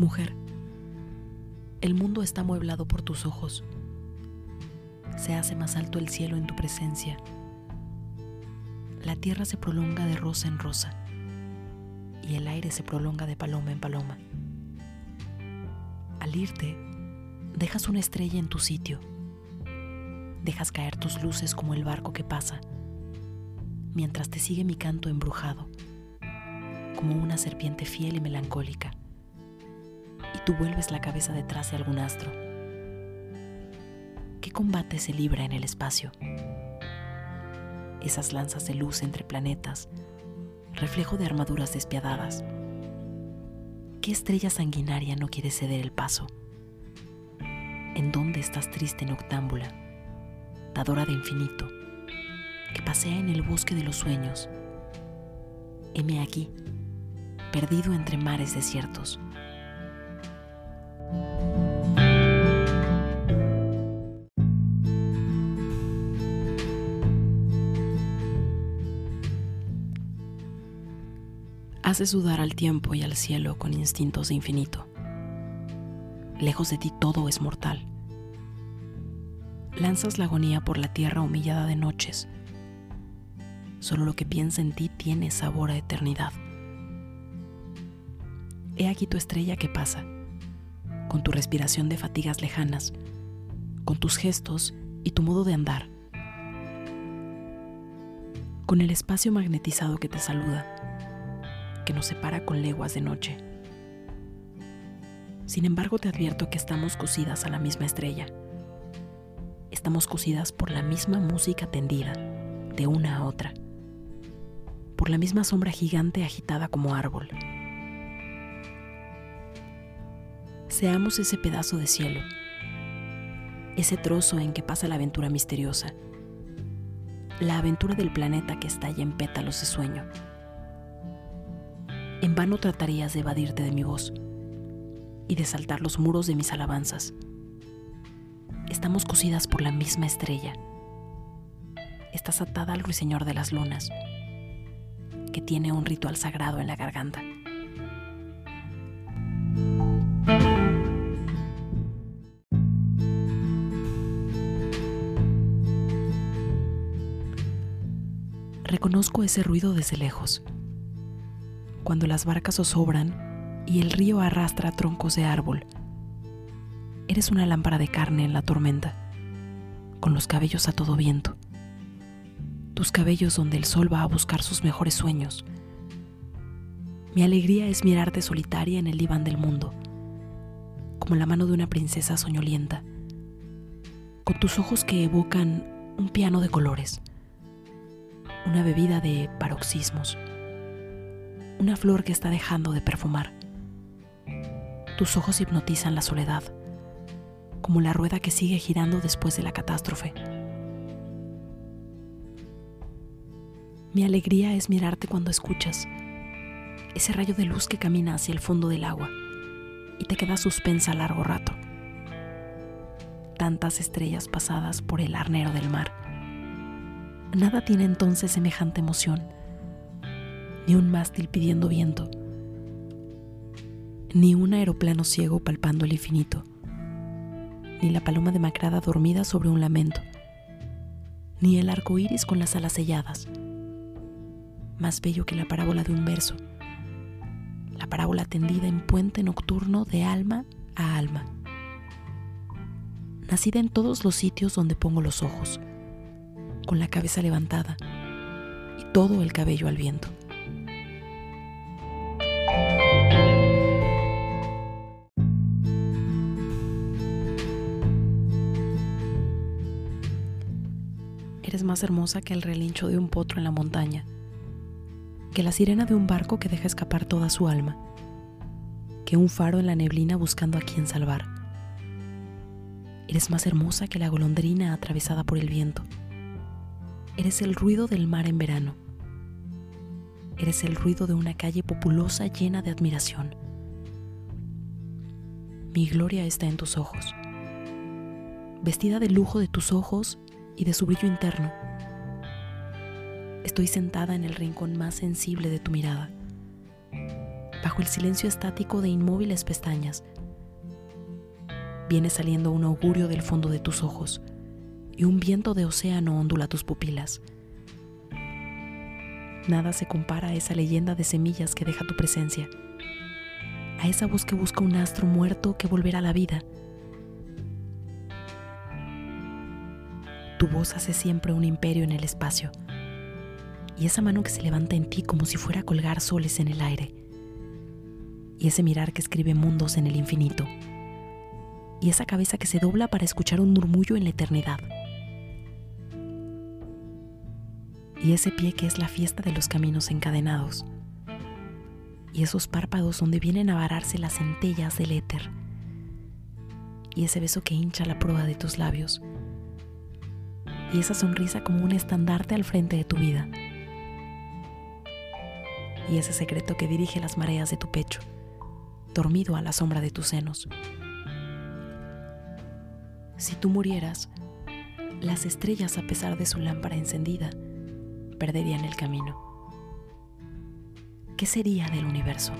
Mujer, el mundo está amueblado por tus ojos. Se hace más alto el cielo en tu presencia. La tierra se prolonga de rosa en rosa y el aire se prolonga de paloma en paloma. Al irte, dejas una estrella en tu sitio. Dejas caer tus luces como el barco que pasa, mientras te sigue mi canto embrujado, como una serpiente fiel y melancólica y tú vuelves la cabeza detrás de algún astro. ¿Qué combate se libra en el espacio? Esas lanzas de luz entre planetas, reflejo de armaduras despiadadas. ¿Qué estrella sanguinaria no quiere ceder el paso? ¿En dónde estás triste noctámbula, dadora de infinito, que pasea en el bosque de los sueños? Heme aquí, perdido entre mares desiertos Hace sudar al tiempo y al cielo con instintos de infinito. Lejos de ti todo es mortal. Lanzas la agonía por la tierra humillada de noches. Solo lo que piensa en ti tiene sabor a eternidad. He aquí tu estrella que pasa, con tu respiración de fatigas lejanas, con tus gestos y tu modo de andar, con el espacio magnetizado que te saluda que nos separa con leguas de noche. Sin embargo, te advierto que estamos cosidas a la misma estrella. Estamos cosidas por la misma música tendida, de una a otra, por la misma sombra gigante agitada como árbol. Seamos ese pedazo de cielo, ese trozo en que pasa la aventura misteriosa, la aventura del planeta que estalla en pétalos de sueño. En vano tratarías de evadirte de mi voz y de saltar los muros de mis alabanzas. Estamos cosidas por la misma estrella. Estás atada al ruiseñor de las lunas, que tiene un ritual sagrado en la garganta. Reconozco ese ruido desde lejos cuando las barcas zozobran y el río arrastra troncos de árbol. Eres una lámpara de carne en la tormenta, con los cabellos a todo viento. Tus cabellos donde el sol va a buscar sus mejores sueños. Mi alegría es mirarte solitaria en el diván del mundo, como la mano de una princesa soñolienta, con tus ojos que evocan un piano de colores, una bebida de paroxismos una flor que está dejando de perfumar. Tus ojos hipnotizan la soledad, como la rueda que sigue girando después de la catástrofe. Mi alegría es mirarte cuando escuchas ese rayo de luz que camina hacia el fondo del agua y te queda suspensa largo rato. Tantas estrellas pasadas por el arnero del mar. Nada tiene entonces semejante emoción ni un mástil pidiendo viento, ni un aeroplano ciego palpando el infinito, ni la paloma demacrada dormida sobre un lamento, ni el arco iris con las alas selladas, más bello que la parábola de un verso, la parábola tendida en puente nocturno de alma a alma, nacida en todos los sitios donde pongo los ojos, con la cabeza levantada y todo el cabello al viento. Eres más hermosa que el relincho de un potro en la montaña, que la sirena de un barco que deja escapar toda su alma, que un faro en la neblina buscando a quien salvar. Eres más hermosa que la golondrina atravesada por el viento. Eres el ruido del mar en verano. Eres el ruido de una calle populosa llena de admiración. Mi gloria está en tus ojos. Vestida de lujo de tus ojos y de su brillo interno. Estoy sentada en el rincón más sensible de tu mirada, bajo el silencio estático de inmóviles pestañas. Viene saliendo un augurio del fondo de tus ojos y un viento de océano ondula tus pupilas. Nada se compara a esa leyenda de semillas que deja tu presencia, a esa voz que busca un astro muerto que volverá a la vida. Tu voz hace siempre un imperio en el espacio, y esa mano que se levanta en ti como si fuera a colgar soles en el aire. Y ese mirar que escribe mundos en el infinito, y esa cabeza que se dobla para escuchar un murmullo en la eternidad, y ese pie que es la fiesta de los caminos encadenados, y esos párpados donde vienen a vararse las centellas del éter, y ese beso que hincha la prueba de tus labios, y esa sonrisa como un estandarte al frente de tu vida, y ese secreto que dirige las mareas de tu pecho dormido a la sombra de tus senos. Si tú murieras, las estrellas, a pesar de su lámpara encendida, perderían el camino. ¿Qué sería del universo?